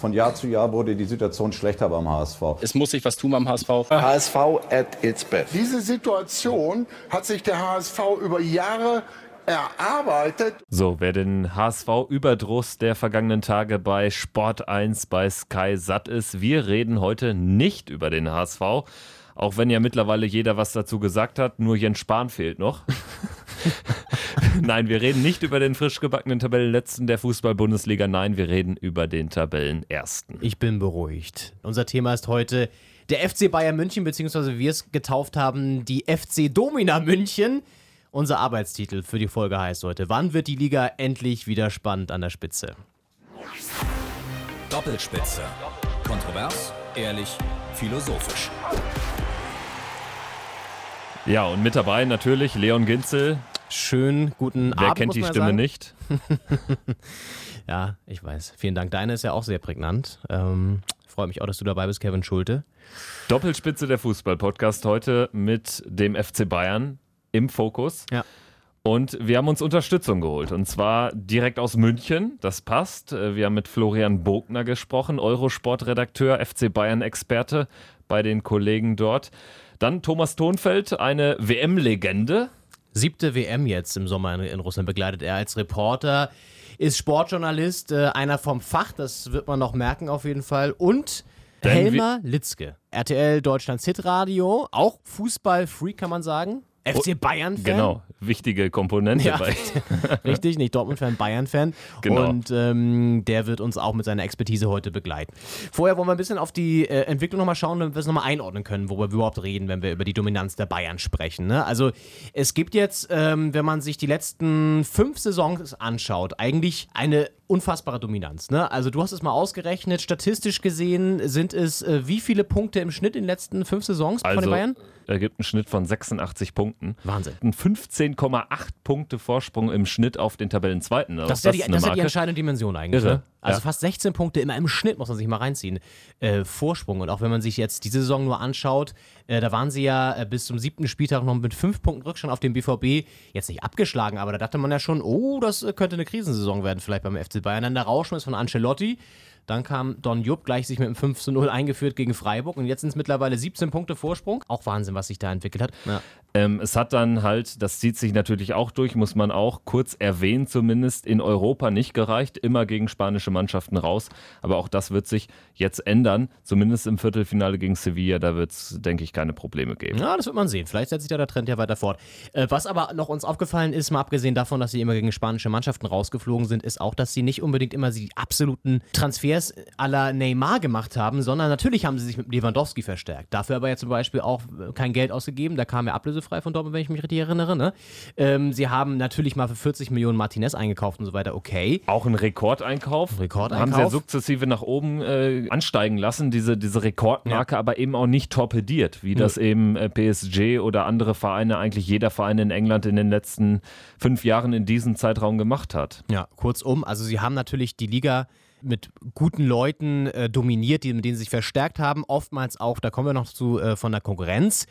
Von Jahr zu Jahr wurde die Situation schlechter beim HSV. Es muss sich was tun beim HSV. HSV at its best. Diese Situation hat sich der HSV über Jahre erarbeitet. So, wer den HSV-Überdruss der vergangenen Tage bei Sport 1 bei Sky satt ist, wir reden heute nicht über den HSV. Auch wenn ja mittlerweile jeder was dazu gesagt hat, nur Jens Spahn fehlt noch. Nein, wir reden nicht über den frisch gebackenen Tabellenletzten der Fußball-Bundesliga. Nein, wir reden über den Tabellenersten. Ich bin beruhigt. Unser Thema ist heute der FC Bayern München, beziehungsweise wir es getauft haben, die FC Domina München. Unser Arbeitstitel für die Folge heißt heute: Wann wird die Liga endlich wieder spannend an der Spitze? Doppelspitze. Kontrovers, ehrlich, philosophisch. Ja, und mit dabei natürlich Leon Ginzel. Schönen guten Wer Abend. kennt muss die Stimme sagen. nicht? Ja, ich weiß. Vielen Dank. Deine ist ja auch sehr prägnant. Ähm, Freue mich auch, dass du dabei bist, Kevin Schulte. Doppelspitze der Fußball-Podcast heute mit dem FC Bayern im Fokus. Ja. Und wir haben uns Unterstützung geholt. Und zwar direkt aus München. Das passt. Äh, Wir haben mit Florian Bogner gesprochen, Eurosport-Redakteur, FC Bayern-Experte bei den Kollegen dort. Dann Thomas Thonfeld, eine WM-Legende. Siebte WM jetzt im Sommer in, in Russland begleitet er als Reporter, ist Sportjournalist, äh, einer vom Fach, das wird man noch merken auf jeden Fall. Und Denn Helmer Litzke, RTL Deutschlands Hitradio, auch Fußball-Freak kann man sagen. FC Bayern-Fan. Genau, wichtige Komponente Ja. Richtig, nicht Dortmund-Fan, Bayern-Fan. Genau. Und ähm, der wird uns auch mit seiner Expertise heute begleiten. Vorher wollen wir ein bisschen auf die äh, Entwicklung nochmal schauen, damit wir es nochmal einordnen können, worüber wir überhaupt reden, wenn wir über die Dominanz der Bayern sprechen. Ne? Also es gibt jetzt, ähm, wenn man sich die letzten fünf Saisons anschaut, eigentlich eine unfassbare Dominanz. Ne? Also du hast es mal ausgerechnet, statistisch gesehen sind es äh, wie viele Punkte im Schnitt in den letzten fünf Saisons von den Also, Bayern? er gibt einen Schnitt von 86 Punkten. Wahnsinn. Ein 15,8 Punkte Vorsprung im Schnitt auf den Tabellenzweiten. Das ist, ja die, das ist ja die entscheidende Dimension eigentlich. Irre, Ne? Also ja. fast 16 Punkte immer im Schnitt, muss man sich mal reinziehen. Äh, Vorsprung. Und auch wenn man sich jetzt diese Saison nur anschaut, äh, da waren sie ja äh, bis zum siebten Spieltag noch mit fünf Punkten Rückstand auf den BVB. Jetzt nicht abgeschlagen, aber da dachte man ja schon, oh, das äh, könnte eine Krisensaison werden, vielleicht beim FC Bayern. Dann der Rauschmiss von Ancelotti. Dann kam Don Jupp gleich sich mit einem 5 zu 0 eingeführt gegen Freiburg und jetzt sind es mittlerweile 17 Punkte Vorsprung. Auch Wahnsinn, was sich da entwickelt hat. Ja. Ähm, es hat dann halt, das zieht sich natürlich auch durch, muss man auch kurz erwähnen, zumindest in Europa nicht gereicht, immer gegen spanische Mannschaften raus. Aber auch das wird sich jetzt ändern, zumindest im Viertelfinale gegen Sevilla. Da wird es, denke ich, keine Probleme geben. Ja, das wird man sehen. Vielleicht setzt sich da der Trend ja weiter fort. Äh, was aber noch uns aufgefallen ist, mal abgesehen davon, dass sie immer gegen spanische Mannschaften rausgeflogen sind, ist auch, dass sie nicht unbedingt immer die absoluten Transfers la Neymar gemacht haben, sondern natürlich haben sie sich mit Lewandowski verstärkt. Dafür aber ja zum Beispiel auch äh, kein Geld ausgegeben. Da kam er ablösefrei von Dortmund, wenn ich mich richtig erinnere. Ne? Ähm, sie haben natürlich mal für 40 Millionen Martinez eingekauft und so weiter. Okay. Auch ein Rekordeinkauf. Rekordeinkauf. Haben sie ja sukzessive nach oben äh, ansteigen lassen, diese, diese Rekordmarke, aber eben auch nicht torpediert, wie das eben äh, PSG oder andere Vereine, eigentlich jeder Verein in England in den letzten fünf Jahren in diesem Zeitraum gemacht hat. Ja, kurzum, also sie haben natürlich die Liga mit guten Leuten äh, dominiert, die, mit denen sie sich verstärkt haben. Oftmals auch, da kommen wir noch zu, äh, von der Konkurrenz.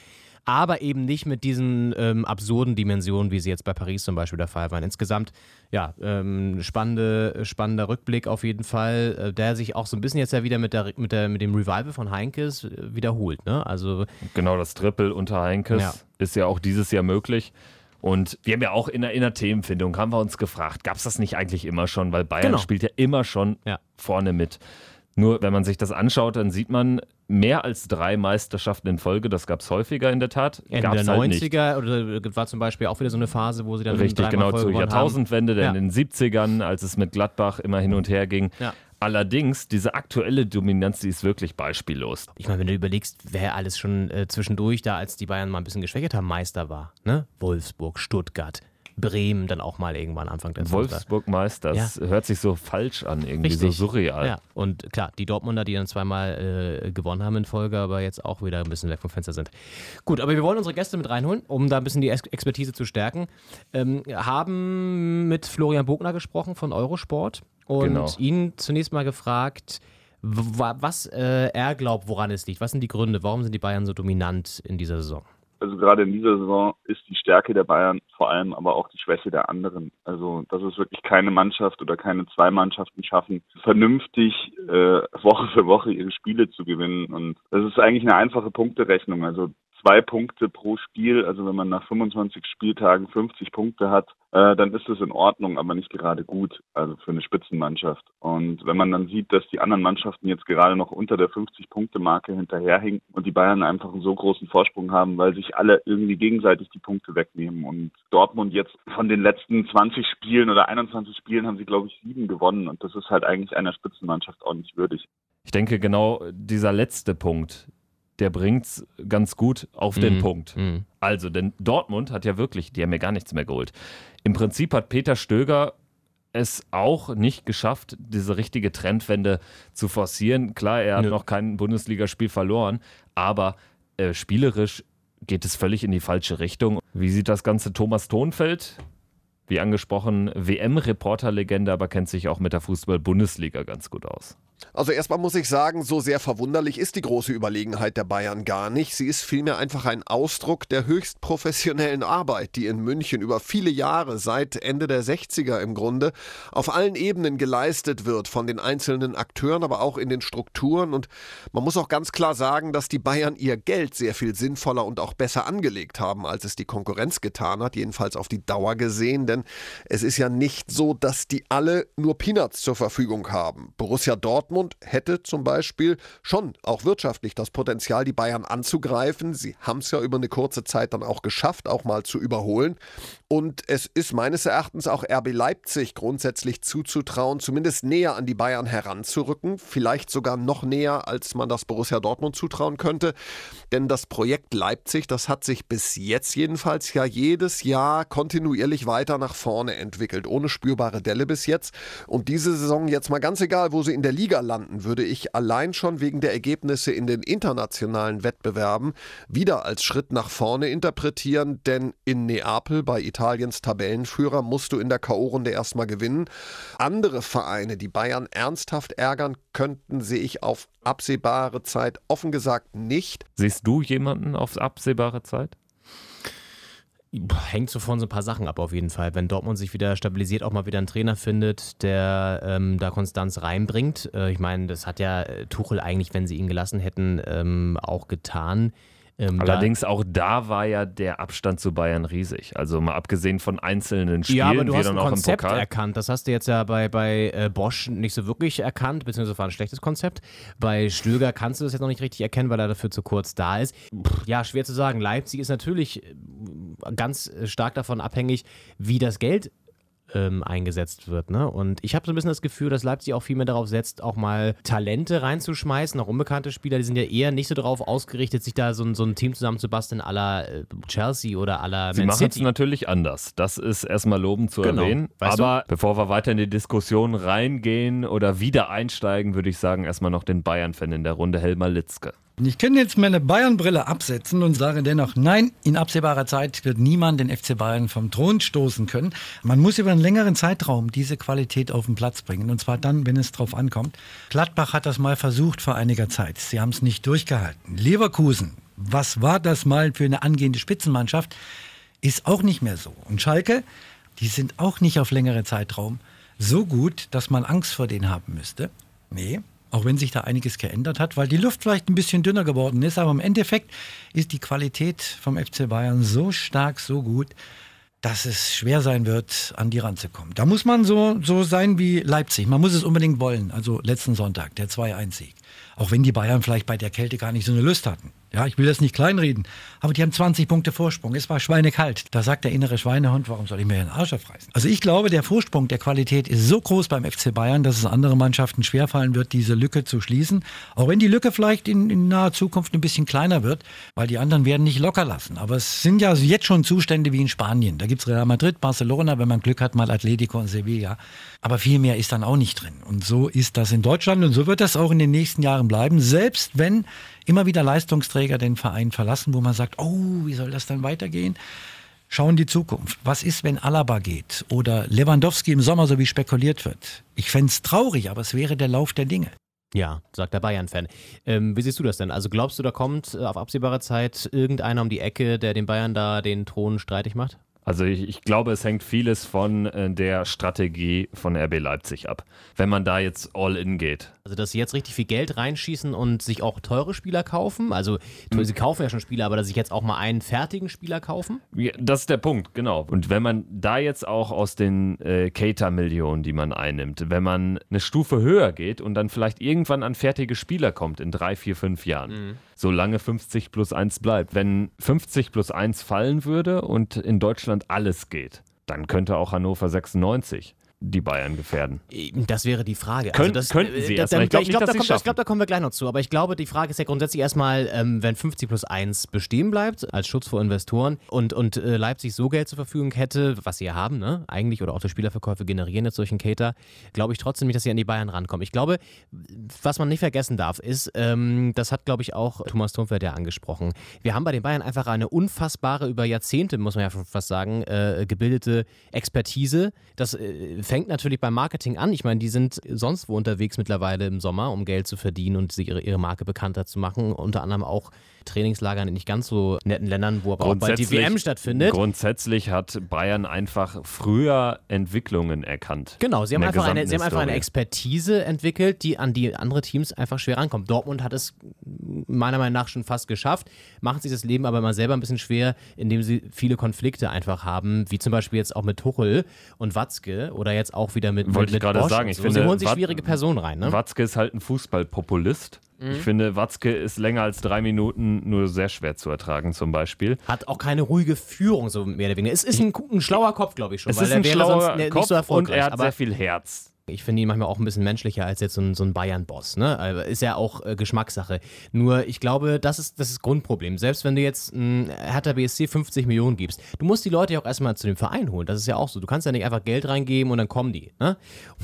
Aber eben nicht mit diesen ähm, absurden Dimensionen, wie sie jetzt bei Paris zum Beispiel der Fall waren. Insgesamt, ja, ähm, spannende, spannender Rückblick auf jeden Fall, äh, der sich auch so ein bisschen jetzt ja wieder mit, der, mit, der, mit dem Revival von Heinkes äh, wiederholt. Ne? Also, Genau, das Triple unter Heinkes Ja. ist ja auch dieses Jahr möglich. Und wir haben ja auch in der, in der Themenfindung, haben wir uns gefragt, gab es das nicht eigentlich immer schon? Weil Bayern Genau. spielt ja immer schon Ja. vorne mit. Nur wenn man sich das anschaut, dann sieht man mehr als drei Meisterschaften in Folge. Das gab es häufiger in der Tat. Ende Gab's der halt nicht. 90er oder war zum Beispiel auch wieder so eine Phase, wo sie dann Richtig, genau, Folge zur. Jahrtausendwende, Ja. in den 70ern, als es mit Gladbach immer hin und her ging. Ja. Allerdings, diese aktuelle Dominanz, die ist wirklich beispiellos. Ich meine, wenn du überlegst, wer alles schon äh, zwischendurch da, als die Bayern mal ein bisschen geschwächt haben, Meister war. Ne? Wolfsburg, Stuttgart, Bremen dann auch mal irgendwann Anfang der 20er. Wolfsburg Meister, das hört sich so falsch an, irgendwie so surreal. Ja, und klar, die Dortmunder, die dann zweimal äh, gewonnen haben in Folge, aber jetzt auch wieder ein bisschen weg vom Fenster sind. Gut, aber wir wollen unsere Gäste mit reinholen, um da ein bisschen die Ex Expertise zu stärken. Ähm, haben mit Florian Bogner gesprochen von Eurosport und Genau. ihn zunächst mal gefragt, wa- was äh, er glaubt, woran es liegt. Was sind die Gründe? Warum sind die Bayern so dominant in dieser Saison? Also gerade in dieser Saison ist die Stärke der Bayern vor allem aber auch die Schwäche der anderen. Also dass es wirklich keine Mannschaft oder keine zwei Mannschaften schaffen, vernünftig äh, Woche für Woche ihre Spiele zu gewinnen. Und das ist eigentlich eine einfache Punkterechnung. Also zwei Punkte pro Spiel. Also wenn man nach 25 Spieltagen 50 Punkte hat, äh, dann ist das in Ordnung, aber nicht gerade gut, also für eine Spitzenmannschaft. Und wenn man dann sieht, dass die anderen Mannschaften jetzt gerade noch unter der 50-Punkte-Marke hinterherhinken und die Bayern einfach einen so großen Vorsprung haben, weil sich alle irgendwie gegenseitig die Punkte wegnehmen. Und Dortmund jetzt von den letzten 20 Spielen oder 21 Spielen haben sie, glaube ich, sieben gewonnen. Und das ist halt eigentlich einer Spitzenmannschaft auch nicht würdig. Ich denke, genau dieser letzte Punkt, der bringt es ganz gut auf den Mhm. Punkt. Mhm. Also, denn Dortmund hat ja wirklich, die haben ja gar nichts mehr geholt. Im Prinzip hat Peter Stöger es auch nicht geschafft, diese richtige Trendwende zu forcieren. Klar, er hat Nö. noch kein Bundesligaspiel verloren, aber äh, spielerisch geht es völlig in die falsche Richtung. Wie sieht das Ganze Thomas Thonfeld? Wie angesprochen, WM-Reporterlegende, aber kennt sich auch mit der Fußball-Bundesliga ganz gut aus. Also erstmal muss ich sagen, so sehr verwunderlich ist die große Überlegenheit der Bayern gar nicht. Sie ist vielmehr einfach ein Ausdruck der höchst professionellen Arbeit, die in München über viele Jahre, seit Ende der 60er im Grunde, auf allen Ebenen geleistet wird, von den einzelnen Akteuren, aber auch in den Strukturen. Und man muss auch ganz klar sagen, dass die Bayern ihr Geld sehr viel sinnvoller und auch besser angelegt haben, als es die Konkurrenz getan hat, jedenfalls auf die Dauer gesehen. Denn es ist ja nicht so, dass die alle nur Peanuts zur Verfügung haben. Borussia Dortmund hätte zum Beispiel schon auch wirtschaftlich das Potenzial, die Bayern anzugreifen. Sie haben es ja über eine kurze Zeit dann auch geschafft, auch mal zu überholen. Und es ist meines Erachtens auch RB Leipzig grundsätzlich zuzutrauen, zumindest näher an die Bayern heranzurücken. Vielleicht sogar noch näher, als man das Borussia Dortmund zutrauen könnte. Denn das Projekt Leipzig, das hat sich bis jetzt jedenfalls ja jedes Jahr kontinuierlich weiter nach vorne entwickelt, ohne spürbare Delle bis jetzt. Und diese Saison jetzt mal ganz egal, wo sie in der Liga landen, würde ich allein schon wegen der Ergebnisse in den internationalen Wettbewerben wieder als Schritt nach vorne interpretieren, denn in Neapel bei Italiens Tabellenführer musst du in der K.O.-Runde erstmal gewinnen. Andere Vereine, die Bayern ernsthaft ärgern könnten, sehe ich auf absehbare Zeit offen gesagt nicht. Siehst du jemanden auf absehbare Zeit? Hängt so von so ein paar Sachen ab auf jeden Fall. Wenn Dortmund sich wieder stabilisiert, auch mal wieder einen Trainer findet, der ähm, da Konstanz reinbringt. Äh, ich meine, das hat ja äh, Tuchel eigentlich, wenn sie ihn gelassen hätten, ähm, auch getan. Ähm, da- Allerdings auch da war ja der Abstand zu Bayern riesig. Also mal abgesehen von einzelnen Spielen, Ja, aber du hast dann ein auch Konzept erkannt. Das hast du jetzt ja bei, bei äh, Bosch nicht so wirklich erkannt, beziehungsweise war ein schlechtes Konzept. Bei Stöger kannst du das jetzt noch nicht richtig erkennen, weil er dafür zu kurz da ist. Ja, schwer zu sagen. Leipzig ist natürlich äh, ganz stark davon abhängig, wie das Geld ähm, eingesetzt wird. Ne? Und ich habe so ein bisschen das Gefühl, dass Leipzig auch viel mehr darauf setzt, auch mal Talente reinzuschmeißen, auch unbekannte Spieler. Die sind ja eher nicht so darauf ausgerichtet, sich da so, ein- so ein Team zusammenzubasteln à la äh, Chelsea oder à la Sie Man machen es natürlich anders. Das ist erstmal lobend zu Genau. erwähnen. Weißt Aber bevor wir weiter in die Diskussion reingehen oder wieder einsteigen, würde ich sagen, erstmal noch den Bayern-Fan in der Runde, Helmar Litzke. Ich kann jetzt meine Bayern-Brille absetzen und sage dennoch, nein, in absehbarer Zeit wird niemand den FC Bayern vom Thron stoßen können. Man muss über einen längeren Zeitraum diese Qualität auf den Platz bringen. Und zwar dann, wenn es drauf ankommt. Gladbach hat das mal versucht vor einiger Zeit. Sie haben es nicht durchgehalten. Leverkusen, was war das mal für eine angehende Spitzenmannschaft? Ist auch nicht mehr so. Und Schalke, die sind auch nicht auf längere Zeitraum so gut, dass man Angst vor denen haben müsste. Nee, auch wenn sich da einiges geändert hat, weil die Luft vielleicht ein bisschen dünner geworden ist, aber im Endeffekt ist die Qualität vom FC Bayern so stark, so gut, dass es schwer sein wird, an die ranzukommen. Da muss man so, so sein wie Leipzig. Man muss es unbedingt wollen. Also letzten Sonntag, der 2-1-Sieg. Auch wenn die Bayern vielleicht bei der Kälte gar nicht so eine Lust hatten. Ja, ich will das nicht kleinreden, aber die haben 20 Punkte Vorsprung. Es war schweinekalt. Da sagt der innere Schweinehund, warum soll ich mir den Arsch aufreißen? Also ich glaube, der Vorsprung der Qualität ist so groß beim FC Bayern, dass es andere Mannschaften schwerfallen wird, diese Lücke zu schließen. Auch wenn die Lücke vielleicht in, in naher Zukunft ein bisschen kleiner wird, weil die anderen werden nicht locker lassen. Aber es sind ja jetzt schon Zustände wie in Spanien. Da gibt es Real Madrid, Barcelona, wenn man Glück hat, mal Atletico und Sevilla. Aber viel mehr ist dann auch nicht drin. Und so ist das in Deutschland und so wird das auch in den nächsten Jahren bleiben, selbst wenn immer wieder Leistungsträger den Verein verlassen, wo man sagt, oh, wie soll das dann weitergehen? Schauen die Zukunft. Was ist, wenn Alaba geht oder Lewandowski im Sommer, so wie spekuliert wird? Ich fände es traurig, aber es wäre der Lauf der Dinge. Ja, sagt der Bayern-Fan. Ähm, wie siehst du das denn? Also glaubst du, da kommt äh, auf absehbare Zeit irgendeiner um die Ecke, der den Bayern da den Thron streitig macht? Also ich, ich, glaube, es hängt vieles von äh, der Strategie von RB Leipzig ab. Wenn man da jetzt all in geht. Also dass sie jetzt richtig viel Geld reinschießen und sich auch teure Spieler kaufen. Also mhm. sie kaufen ja schon Spieler, aber dass sich jetzt auch mal einen fertigen Spieler kaufen. Ja, das ist der Punkt, genau. Und wenn man da jetzt auch aus den äh, Cater-Millionen, die man einnimmt, wenn man eine Stufe höher geht und dann vielleicht irgendwann an fertige Spieler kommt in drei, vier, fünf Jahren. Mhm solange 50 plus 1 bleibt. Wenn 50 plus 1 fallen würde und in Deutschland alles geht, dann könnte auch Hannover 96 die Bayern gefährden? Das wäre die Frage. Kön also das, könnten sie äh, erstmal. Ich glaube, glaub, da, glaub, da kommen wir gleich noch zu. Aber ich glaube, die Frage ist ja grundsätzlich erstmal, ähm, wenn 50 plus 1 bestehen bleibt, als Schutz vor Investoren und, und äh, Leipzig so Geld zur Verfügung hätte, was sie ja haben, ne? eigentlich, oder auch die Spielerverkäufe generieren jetzt solchen Cater, glaube ich trotzdem nicht, dass sie an die Bayern rankommen. Ich glaube, was man nicht vergessen darf, ist, ähm, das hat, glaube ich, auch Thomas Thunfeld ja angesprochen. Wir haben bei den Bayern einfach eine unfassbare, über Jahrzehnte, muss man ja fast sagen, äh, gebildete Expertise. Das äh, fängt natürlich beim Marketing an. Ich meine, die sind sonst wo unterwegs mittlerweile im Sommer, um Geld zu verdienen und ihre, ihre Marke bekannter zu machen. Unter anderem auch Trainingslagern in nicht ganz so netten Ländern, wo aber auch bald die WM stattfindet. Grundsätzlich hat Bayern einfach früher Entwicklungen erkannt. Genau, sie haben, einfach eine, sie haben einfach eine Expertise entwickelt, die an die andere Teams einfach schwer rankommt. Dortmund hat es meiner Meinung nach schon fast geschafft, machen sich das Leben aber mal selber ein bisschen schwer, indem sie viele Konflikte einfach haben, wie zum Beispiel jetzt auch mit Tuchel und Watzke oder jetzt auch wieder mit Wollte mit ich gerade sagen, ich so. finde, sie holen sich schwierige Personen rein. Ne? Watzke ist halt ein Fußballpopulist Mhm. Ich finde, Watzke ist länger als drei Minuten nur sehr schwer zu ertragen, zum Beispiel. Hat auch keine ruhige Führung, so mehr oder weniger. Es ist ein, ein schlauer Kopf, glaube ich schon. Es ist ein schlauer Kopf so und er hat sehr viel Herz. Ich finde ihn manchmal auch ein bisschen menschlicher als jetzt so ein, so ein Bayern-Boss. Ne? Ist ja auch äh, Geschmackssache. Nur ich glaube, das ist das ist Grundproblem. Selbst wenn du jetzt ein Hertha BSC 50 Millionen gibst, du musst die Leute ja auch erstmal zu dem Verein holen. Das ist ja auch so. Du kannst ja nicht einfach Geld reingeben und dann kommen die. Ne?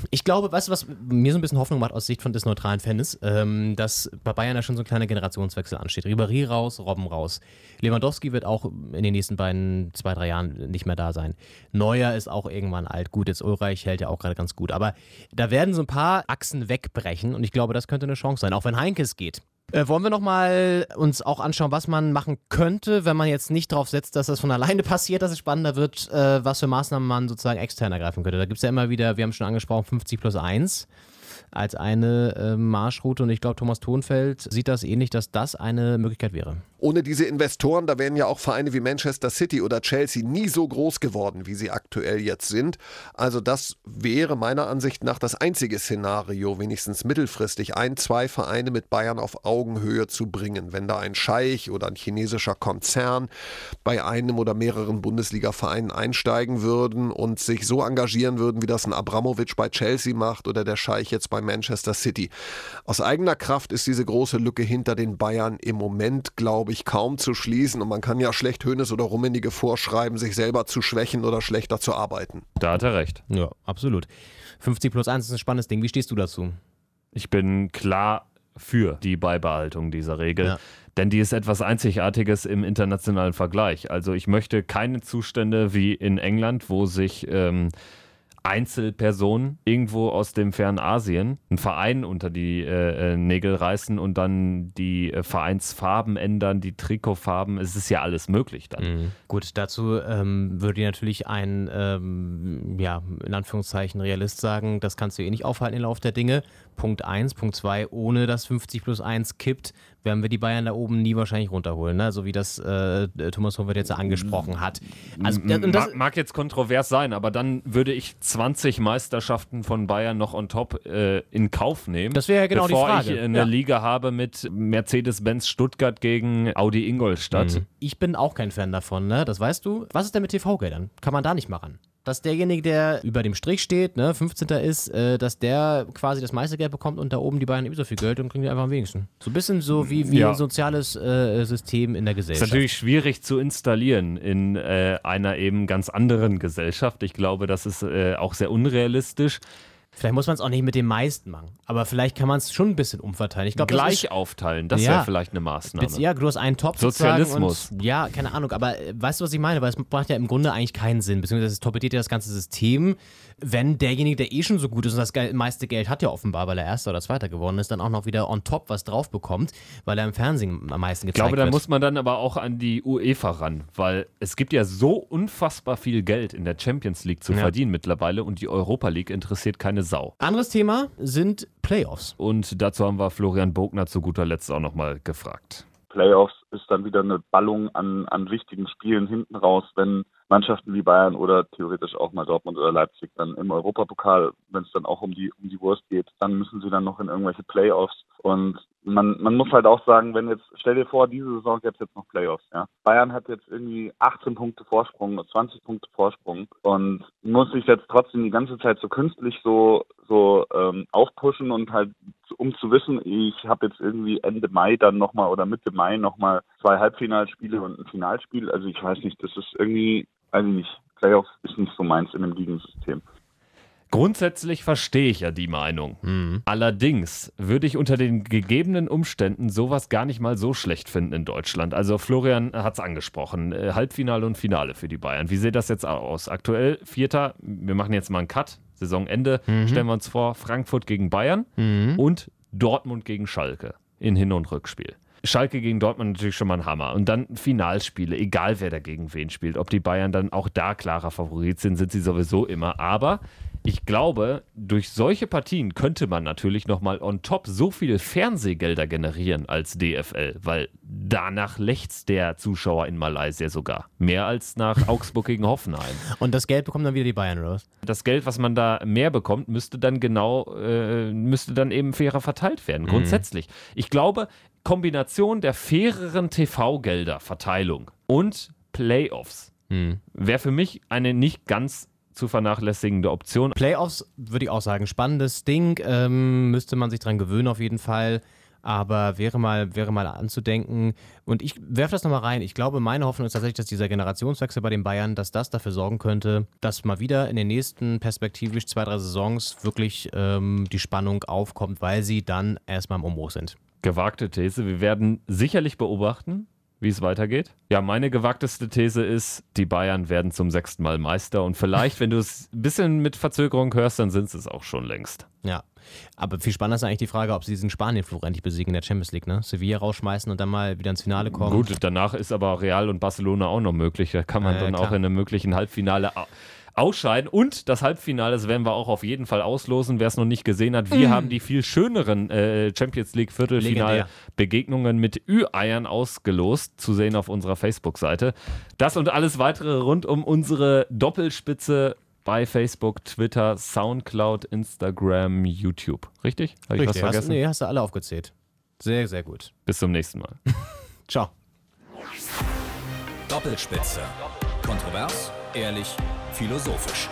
Ich glaube, weißt du, was mir so ein bisschen Hoffnung macht aus Sicht von des neutralen Fans, ähm, dass bei Bayern ja schon so ein kleiner Generationswechsel ansteht. Ribéry raus, Robben raus. Lewandowski wird auch in den nächsten beiden, zwei, drei Jahren nicht mehr da sein. Neuer ist auch irgendwann alt. Gut, jetzt Ulreich hält ja auch gerade ganz gut. Aber da werden so ein paar Achsen wegbrechen und ich glaube, das könnte eine Chance sein, auch wenn Heinkes geht. Äh, wollen wir nochmal uns auch anschauen, was man machen könnte, wenn man jetzt nicht darauf setzt, dass das von alleine passiert, dass es spannender wird, äh, was für Maßnahmen man sozusagen extern ergreifen könnte. Da gibt es ja immer wieder, wir haben schon angesprochen, 50 plus 1 als eine äh, Marschroute und ich glaube, Thomas Thonfeld sieht das ähnlich, dass das eine Möglichkeit wäre. Ohne diese Investoren, da wären ja auch Vereine wie Manchester City oder Chelsea nie so groß geworden, wie sie aktuell jetzt sind. Also das wäre meiner Ansicht nach das einzige Szenario, wenigstens mittelfristig ein, zwei Vereine mit Bayern auf Augenhöhe zu bringen. Wenn da ein Scheich oder ein chinesischer Konzern bei einem oder mehreren Bundesliga-Vereinen einsteigen würden und sich so engagieren würden, wie das ein Abramovic bei Chelsea macht oder der Scheich jetzt bei Manchester City. Aus eigener Kraft ist diese große Lücke hinter den Bayern im Moment, glaube ich, kaum zu schließen. Und man kann ja schlecht Hönes oder Rummenige vorschreiben, sich selber zu schwächen oder schlechter zu arbeiten. Da hat er recht. Ja, absolut. 50 plus 1 ist ein spannendes Ding. Wie stehst du dazu? Ich bin klar für die Beibehaltung dieser Regel. Ja. Denn die ist etwas Einzigartiges im internationalen Vergleich. Also ich möchte keine Zustände wie in England, wo sich ähm, Einzelpersonen irgendwo aus dem fernen Asien einen Verein unter die äh, äh, Nägel reißen und dann die äh, Vereinsfarben ändern, die Trikotfarben. Es ist ja alles möglich dann. Mhm. Gut, dazu ähm, würde natürlich ein, ähm, ja, in Anführungszeichen Realist sagen, das kannst du eh nicht aufhalten im Lauf der Dinge. Punkt 1. Punkt 2, ohne dass 50 plus 1 kippt, werden wir die Bayern da oben nie wahrscheinlich runterholen, ne? so wie das äh, Thomas Hofer jetzt angesprochen hat. Also, das mag jetzt kontrovers sein, aber dann würde ich 20 Meisterschaften von Bayern noch on top äh, in Kauf nehmen. Das wäre ja genau die Frage. Bevor ich eine ja. Liga habe mit Mercedes-Benz Stuttgart gegen Audi Ingolstadt. Mhm. Ich bin auch kein Fan davon, ne? das weißt du. Was ist denn mit TV-Geldern? Kann man da nicht machen? Dass derjenige, der über dem Strich steht, ne, 15. ist, äh, dass der quasi das meiste Geld bekommt und da oben die beiden ebenso viel Geld und kriegen die einfach am wenigsten. So ein bisschen so wie, wie ja. ein soziales äh, System in der Gesellschaft. Ist natürlich schwierig zu installieren in äh, einer eben ganz anderen Gesellschaft. Ich glaube, das ist äh, auch sehr unrealistisch. Vielleicht muss man es auch nicht mit den meisten machen, aber vielleicht kann man es schon ein bisschen umverteilen. Ich glaub, das Gleich ist- aufteilen, das Ja. wäre vielleicht eine Maßnahme. Ja, du hast einen Top Sozialismus. Und, ja, keine Ahnung, aber äh, weißt du, was ich meine? Weil es macht ja im Grunde eigentlich keinen Sinn, beziehungsweise es torpediert ja das ganze System, wenn derjenige, der eh schon so gut ist und das meiste Geld hat ja offenbar, weil er Erster oder Zweiter geworden ist, dann auch noch wieder on top was drauf bekommt, weil er im Fernsehen am meisten Ich gezeigt glaube, da wird. muss man dann aber auch an die UEFA ran, weil es gibt ja so unfassbar viel Geld in der Champions League zu Ja. verdienen mittlerweile und die Europa League interessiert keine Sau. Anderes Thema sind Playoffs. Und dazu haben wir Florian Bogner zu guter Letzt auch nochmal gefragt. Playoffs ist dann wieder eine Ballung an, an wichtigen Spielen hinten raus, wenn Mannschaften wie Bayern oder theoretisch auch mal Dortmund oder Leipzig dann im Europapokal, wenn es dann auch um die um die Wurst geht, dann müssen sie dann noch in irgendwelche Playoffs. Und man, man muss halt auch sagen, wenn jetzt, stell dir vor, diese Saison gäbe es jetzt noch Playoffs, ja. Bayern hat jetzt irgendwie 18 Punkte Vorsprung, 20 Punkte Vorsprung und muss sich jetzt trotzdem die ganze Zeit so künstlich so, so ähm, aufpushen und halt um zu wissen, ich habe jetzt irgendwie Ende Mai dann nochmal oder Mitte Mai nochmal zwei Halbfinalspiele und ein Finalspiel. Also ich weiß nicht, das ist irgendwie, weiß ich nicht, Playoffs ist nicht so meins in einem Ligensystem. Grundsätzlich verstehe ich ja die Meinung. Mhm. Allerdings würde ich unter den gegebenen Umständen sowas gar nicht mal so schlecht finden in Deutschland. Also Florian hat es angesprochen. äh, Halbfinale und Finale für die Bayern. Wie sieht das jetzt aus? Aktuell Vierter, wir machen jetzt mal einen Cut. Saisonende stellen wir uns vor, Frankfurt gegen Bayern und Dortmund gegen Schalke in Hin- und Rückspiel. Schalke gegen Dortmund natürlich schon mal ein Hammer. Und dann Finalspiele, egal wer da gegen wen spielt. Ob die Bayern dann auch da klarer Favorit sind, sind sie sowieso immer. Aber ich glaube, durch solche Partien könnte man natürlich nochmal on top so viele Fernsehgelder generieren als DFL, weil danach lechzt der Zuschauer in Malaysia sogar. Mehr als nach Augsburg gegen Hoffenheim. Und das Geld bekommen dann wieder die Bayern, oder was? Das Geld, was man da mehr bekommt, müsste dann genau, äh, müsste dann eben fairer verteilt werden. Grundsätzlich. Ich glaube, Kombination der faireren TV-Gelder, Verteilung und Playoffs wäre für mich eine nicht ganz zu vernachlässigende Option. Playoffs würde ich auch sagen, spannendes Ding, ähm, müsste man sich dran gewöhnen auf jeden Fall. Aber wäre mal, wäre mal anzudenken. Und ich werfe das nochmal rein. Ich glaube, meine Hoffnung ist tatsächlich, dass dieser Generationswechsel bei den Bayern, dass das dafür sorgen könnte, dass mal wieder in den nächsten perspektivisch zwei, drei Saisons wirklich ähm, die Spannung aufkommt, weil sie dann erstmal im Umbruch sind. Gewagte These. Wir werden sicherlich beobachten, wie es weitergeht. Ja, meine gewagteste These ist, die Bayern werden zum sechsten Mal Meister. Und vielleicht, wenn du es ein bisschen mit Verzögerung hörst, dann sind sie es auch schon längst. Ja. Aber viel spannender ist eigentlich die Frage, ob sie diesen Spanien-Fluch endlich besiegen in der Champions League, ne? Sevilla rausschmeißen und dann mal wieder ins Finale kommen. Gut, danach ist aber Real und Barcelona auch noch möglich. Da kann man ja, dann klar. auch in einem möglichen Halbfinale ausscheiden. Und das Halbfinale, das werden wir auch auf jeden Fall auslosen. Wer es noch nicht gesehen hat, wir haben die viel schöneren äh, Champions League Viertelfinal-Begegnungen mit Ü-Eiern ausgelost, zu sehen auf unserer Facebook-Seite. Das und alles weitere rund um unsere Doppelspitze bei Facebook, Twitter, Soundcloud, Instagram, YouTube. Richtig? Habe ich was Richtig, hast, vergessen? nee, hast du alle aufgezählt. Sehr, sehr gut. Bis zum nächsten Mal. Ciao. Doppelspitze. Kontrovers, ehrlich, philosophisch.